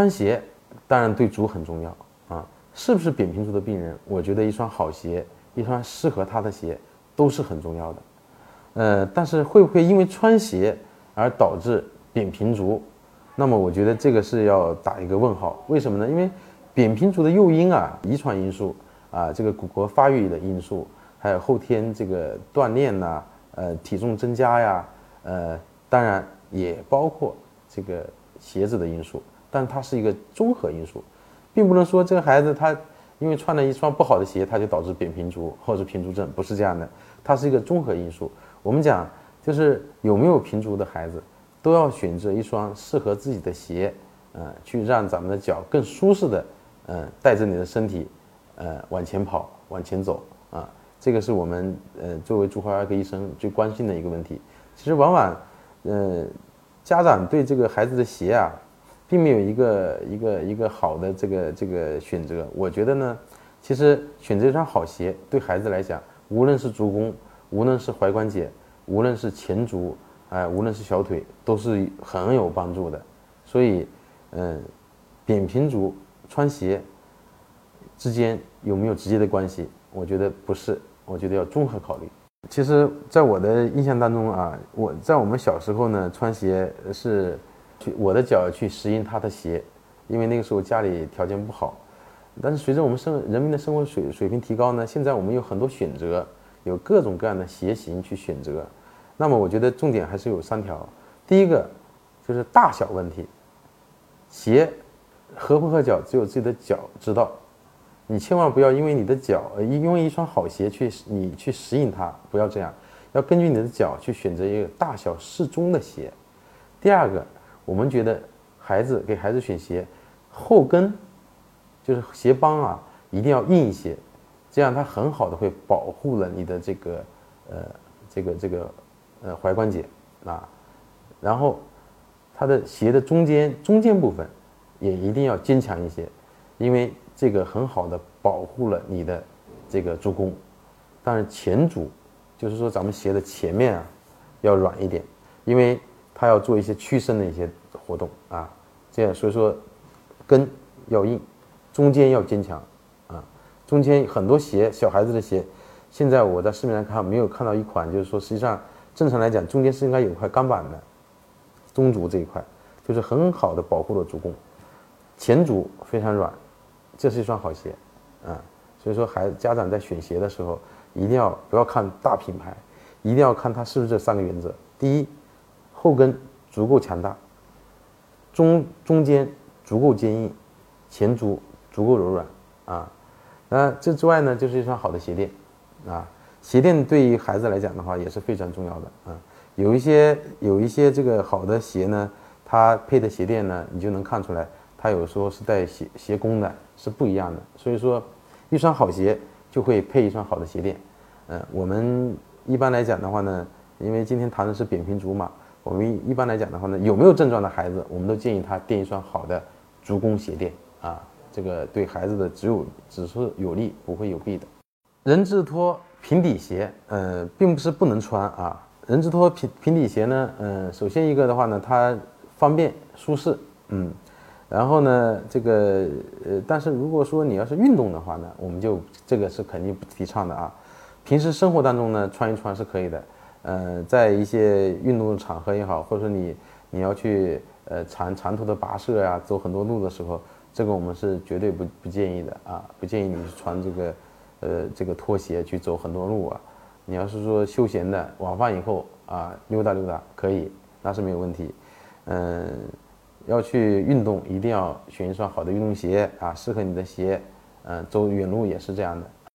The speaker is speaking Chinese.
穿鞋当然对足很重要啊，是不是扁平足的病人？我觉得一双好鞋，一双适合他的鞋都是很重要的。呃，但是会不会因为穿鞋而导致扁平足？那么我觉得这个是要打一个问号。为什么呢？因为扁平足的诱因啊，遗传因素啊，这个骨骼发育的因素，还有后天这个锻炼呐，呃，体重增加呀，呃，当然也包括这个鞋子的因素，但它是一个综合因素，并不能说这个孩子他因为穿了一双不好的鞋，他就导致扁平足或者平足症，不是这样的，它是一个综合因素。我们讲就是有没有平足的孩子，都要选择一双适合自己的鞋，呃，去让咱们的脚更舒适的，呃，带着你的身体，呃，往前跑，往前走啊。这个是我们呃作为足踝外科医生最关心的一个问题。其实往往，呃，家长对这个孩子的鞋啊，并没有一个一个一个好的这个这个选择。我觉得呢，其实选择一双好鞋对孩子来讲，无论是足弓。无论是踝关节，无论是前足，哎，无论是小腿，都是很有帮助的。所以，嗯，扁平足穿鞋之间有没有直接的关系？我觉得不是，我觉得要综合考虑。其实，在我的印象当中啊，我在我们小时候呢，穿鞋是去我的脚去适应他的鞋，因为那个时候家里条件不好。但是随着我们生人民的生活水水平提高呢，现在我们有很多选择。有各种各样的鞋型去选择，那么我觉得重点还是有三条。第一个就是大小问题，鞋合不合脚只有自己的脚知道，你千万不要因为你的脚，因为一双好鞋去你去适应它，不要这样，要根据你的脚去选择一个大小适中的鞋。第二个，我们觉得孩子给孩子选鞋，后跟就是鞋帮啊，一定要硬一些。这样它很好的会保护了你的这个，呃，这个这个，呃，踝关节啊，然后它的鞋的中间中间部分也一定要坚强一些，因为这个很好的保护了你的这个足弓。但是前足就是说咱们鞋的前面啊要软一点，因为它要做一些屈伸的一些活动啊，这样所以说跟要硬，中间要坚强啊。中间很多鞋，小孩子的鞋，现在我在市面上看没有看到一款，就是说实际上正常来讲，中间是应该有块钢板的，中足这一块就是很好的保护了足弓，前足非常软，这是一双好鞋，啊，所以说孩子家长在选鞋的时候，一定要不要看大品牌，一定要看它是不是这三个原则：第一，后跟足够强大，中中间足够坚硬，前足足够柔软，啊。那这之外呢，就是一双好的鞋垫，啊，鞋垫对于孩子来讲的话也是非常重要的啊。有一些有一些这个好的鞋呢，它配的鞋垫呢，你就能看出来，它有时候是带鞋鞋弓的，是不一样的。所以说，一双好鞋就会配一双好的鞋垫。嗯，我们一般来讲的话呢，因为今天谈的是扁平足嘛，我们一般来讲的话呢，有没有症状的孩子，我们都建议他垫一双好的足弓鞋垫啊。这个对孩子的只有只是有利，不会有弊的。人字拖平底鞋，呃，并不是不能穿啊。人字拖平平底鞋呢，嗯，首先一个的话呢，它方便舒适，嗯，然后呢，这个呃，但是如果说你要是运动的话呢，我们就这个是肯定不提倡的啊。平时生活当中呢，穿一穿是可以的，呃，在一些运动的场合也好，或者说你你要去呃长长途的跋涉呀，走很多路的时候。这个我们是绝对不不建议的啊，不建议你去穿这个，呃，这个拖鞋去走很多路啊。你要是说休闲的，晚饭以后啊溜达溜达可以，那是没有问题。嗯，要去运动，一定要选一双好的运动鞋啊，适合你的鞋。嗯，走远路也是这样的。